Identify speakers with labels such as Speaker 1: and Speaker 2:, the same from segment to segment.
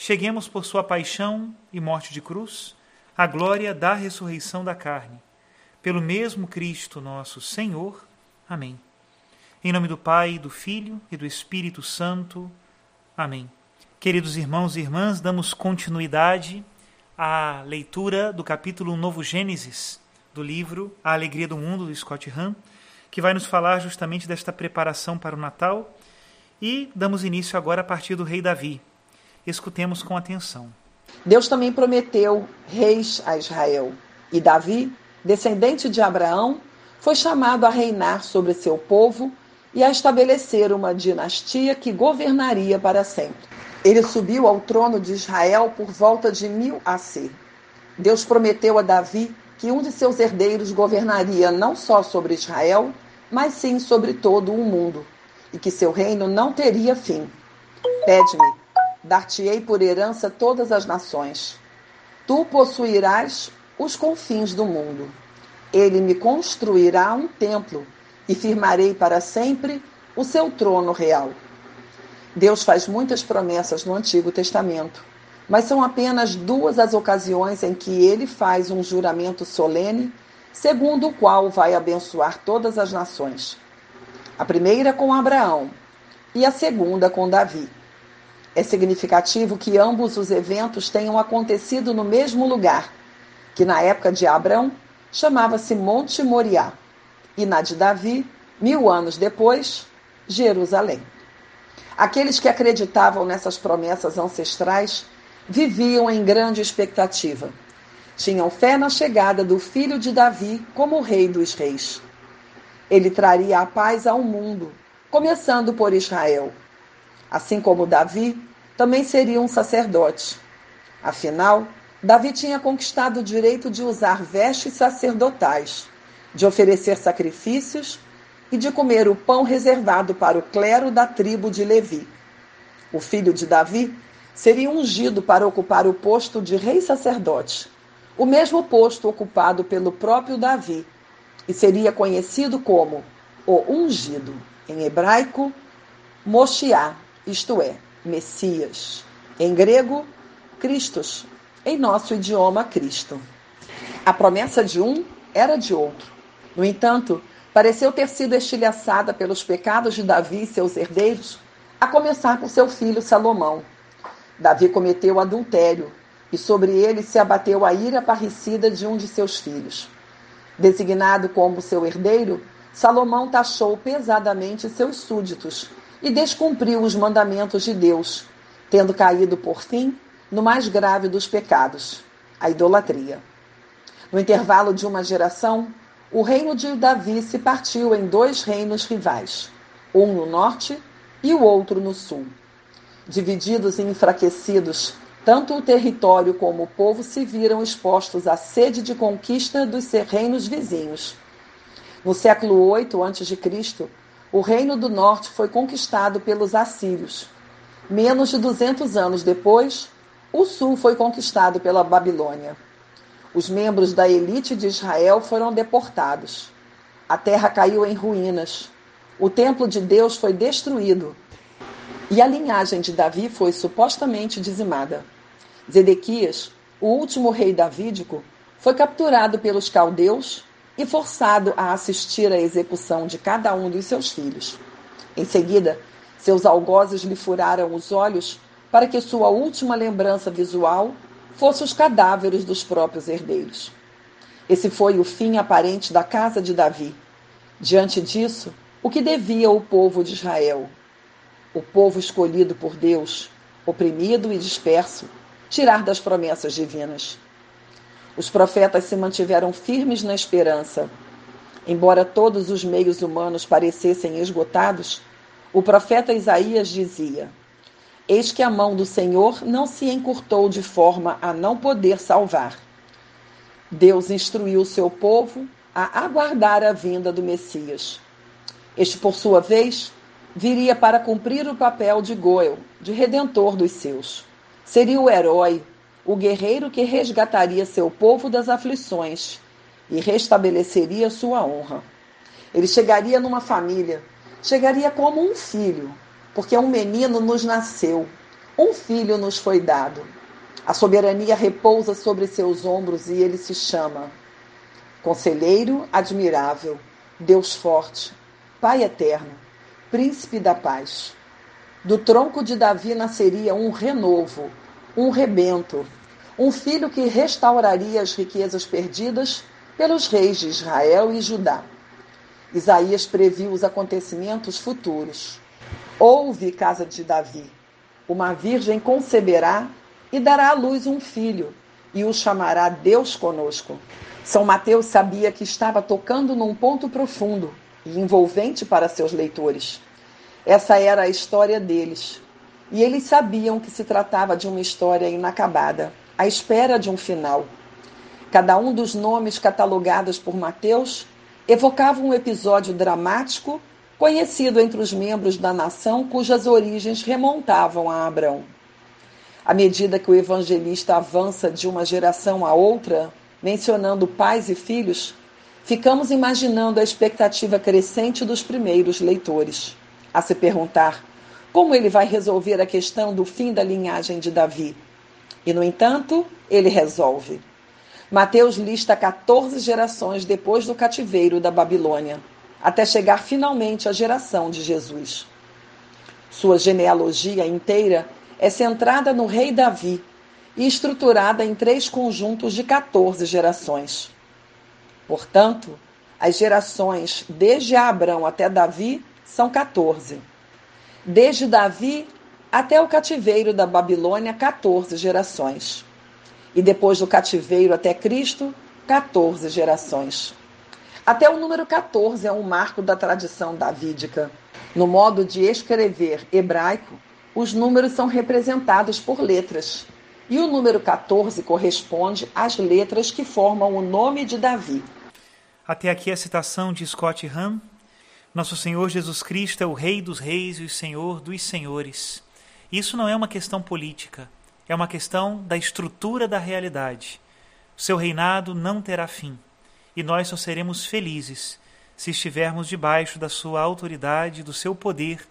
Speaker 1: cheguemos por sua paixão e morte de cruz à glória da ressurreição da carne. Pelo mesmo Cristo nosso Senhor. Amém. Em nome do Pai, do Filho e do Espírito Santo. Amém. Queridos irmãos e irmãs, damos continuidade à leitura do capítulo Novo Gênesis do livro A Alegria do Mundo, do Scott Hahn, que vai nos falar justamente desta preparação para o Natal. E damos início agora a partir do rei Davi, Escutemos com atenção.
Speaker 2: Deus também prometeu reis a Israel. E Davi, descendente de Abraão, foi chamado a reinar sobre seu povo e a estabelecer uma dinastia que governaria para sempre. Ele subiu ao trono de Israel por volta de mil AC. Deus prometeu a Davi que um de seus herdeiros governaria não só sobre Israel, mas sim sobre todo o mundo, e que seu reino não teria fim. Pede-me, dar-te-ei por herança todas as nações. Tu possuirás os confins do mundo. Ele me construirá um templo e firmarei para sempre o seu trono real. Deus faz muitas promessas no Antigo Testamento, mas são apenas duas as ocasiões em que ele faz um juramento solene, segundo o qual vai abençoar todas as nações. A primeira com Abraão e a segunda com Davi. É significativo que ambos os eventos tenham acontecido no mesmo lugar, que na época de Abraão chamava-se Monte Moriá, e na de Davi, mil anos depois, Jerusalém. Aqueles que acreditavam nessas promessas ancestrais viviam em grande expectativa. Tinham fé na chegada do filho de Davi como rei dos reis. Ele traria a paz ao mundo, começando por Israel. Assim como Davi, também seria um sacerdote. Afinal, Davi tinha conquistado o direito de usar vestes sacerdotais, de oferecer sacrifícios e de comer o pão reservado para o clero da tribo de Levi. O filho de Davi seria ungido para ocupar o posto de rei sacerdote, o mesmo posto ocupado pelo próprio Davi, e seria conhecido como o ungido, em hebraico, Moshiach, isto é, Messias. Em grego, Christos. Em nosso idioma, Cristo. A promessa de um era de outro. No entanto, pareceu ter sido estilhaçada pelos pecados de Davi e seus herdeiros, a começar por seu filho Salomão. Davi cometeu adultério e sobre ele se abateu a ira parricida de um de seus filhos. Designado como seu herdeiro, Salomão taxou pesadamente seus súditos e descumpriu os mandamentos de Deus, tendo caído, por fim, no mais grave dos pecados, a idolatria. No intervalo de uma geração, o reino de Davi se partiu em dois reinos rivais, um no norte e o outro no sul. Divididos e enfraquecidos, tanto o território como o povo se viram expostos à sede de conquista dos reinos vizinhos. No século VIII a.C., o reino do norte foi conquistado pelos assírios. Menos de 200 anos depois, o sul foi conquistado pela Babilônia. Os membros da elite de Israel foram deportados. A terra caiu em ruínas. O templo de Deus foi destruído. E a linhagem de Davi foi supostamente dizimada. Zedequias, o último rei davídico, foi capturado pelos caldeus e forçado a assistir à execução de cada um dos seus filhos. Em seguida, seus algozes lhe furaram os olhos para que sua última lembrança visual fosse os cadáveres dos próprios herdeiros. Esse foi o fim aparente da casa de Davi. Diante disso, o que devia o povo de Israel? O povo escolhido por Deus, oprimido e disperso, tirar das promessas divinas. Os profetas se mantiveram firmes na esperança. Embora todos os meios humanos parecessem esgotados, o profeta Isaías dizia: Eis que a mão do Senhor não se encurtou de forma a não poder salvar. Deus instruiu seu povo a aguardar a vinda do Messias. Este, por sua vez, viria para cumprir o papel de Goel, de redentor dos seus. Seria o herói, o guerreiro que resgataria seu povo das aflições e restabeleceria sua honra. Ele chegaria numa família, chegaria como um filho, porque um menino nos nasceu, um filho nos foi dado. A soberania repousa sobre seus ombros e ele se chama Conselheiro admirável, Deus forte, Pai eterno, Príncipe da paz. Do tronco de Davi nasceria um renovo, um rebento, um filho que restauraria as riquezas perdidas pelos reis de Israel e Judá. Isaías previu os acontecimentos futuros. Ouve, casa de Davi, uma virgem conceberá e dará à luz um filho, e o chamará Deus conosco. São Mateus sabia que estava tocando num ponto profundo e envolvente para seus leitores. Essa era a história deles, e eles sabiam que se tratava de uma história inacabada, à espera de um final. Cada um dos nomes catalogados por Mateus evocava um episódio dramático conhecido entre os membros da nação cujas origens remontavam a Abraão. À medida que o evangelista avança de uma geração a outra, mencionando pais e filhos, ficamos imaginando a expectativa crescente dos primeiros leitores, a se perguntar como ele vai resolver a questão do fim da linhagem de Davi. E, no entanto, ele resolve. Mateus lista 14 gerações depois do cativeiro da Babilônia até chegar finalmente à geração de Jesus. Sua genealogia inteira é centrada no rei Davi e estruturada em três conjuntos de 14 gerações. Portanto, as gerações desde Abraão até Davi são 14. Desde Davi até o cativeiro da Babilônia, 14 gerações. E depois do cativeiro até Cristo, 14 gerações. Até o número 14 é um marco da tradição davídica. No modo de escrever hebraico, os números são representados por letras. E o número 14 corresponde às letras que formam o nome de Davi.
Speaker 1: Até aqui a citação de Scott Hahn. Nosso Senhor Jesus Cristo é o Rei dos Reis e o Senhor dos Senhores. Isso não é uma questão política, é uma questão da estrutura da realidade. Seu reinado não terá fim e nós só seremos felizes se estivermos debaixo da sua autoridade, do seu poder,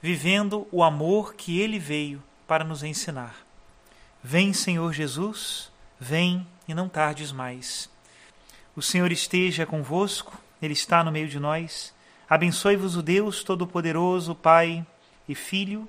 Speaker 1: vivendo o amor que ele veio para nos ensinar. Vem, Senhor Jesus, vem e não tardes mais. O Senhor esteja convosco, ele está no meio de nós. Abençoe-vos o Deus Todo-Poderoso, Pai e Filho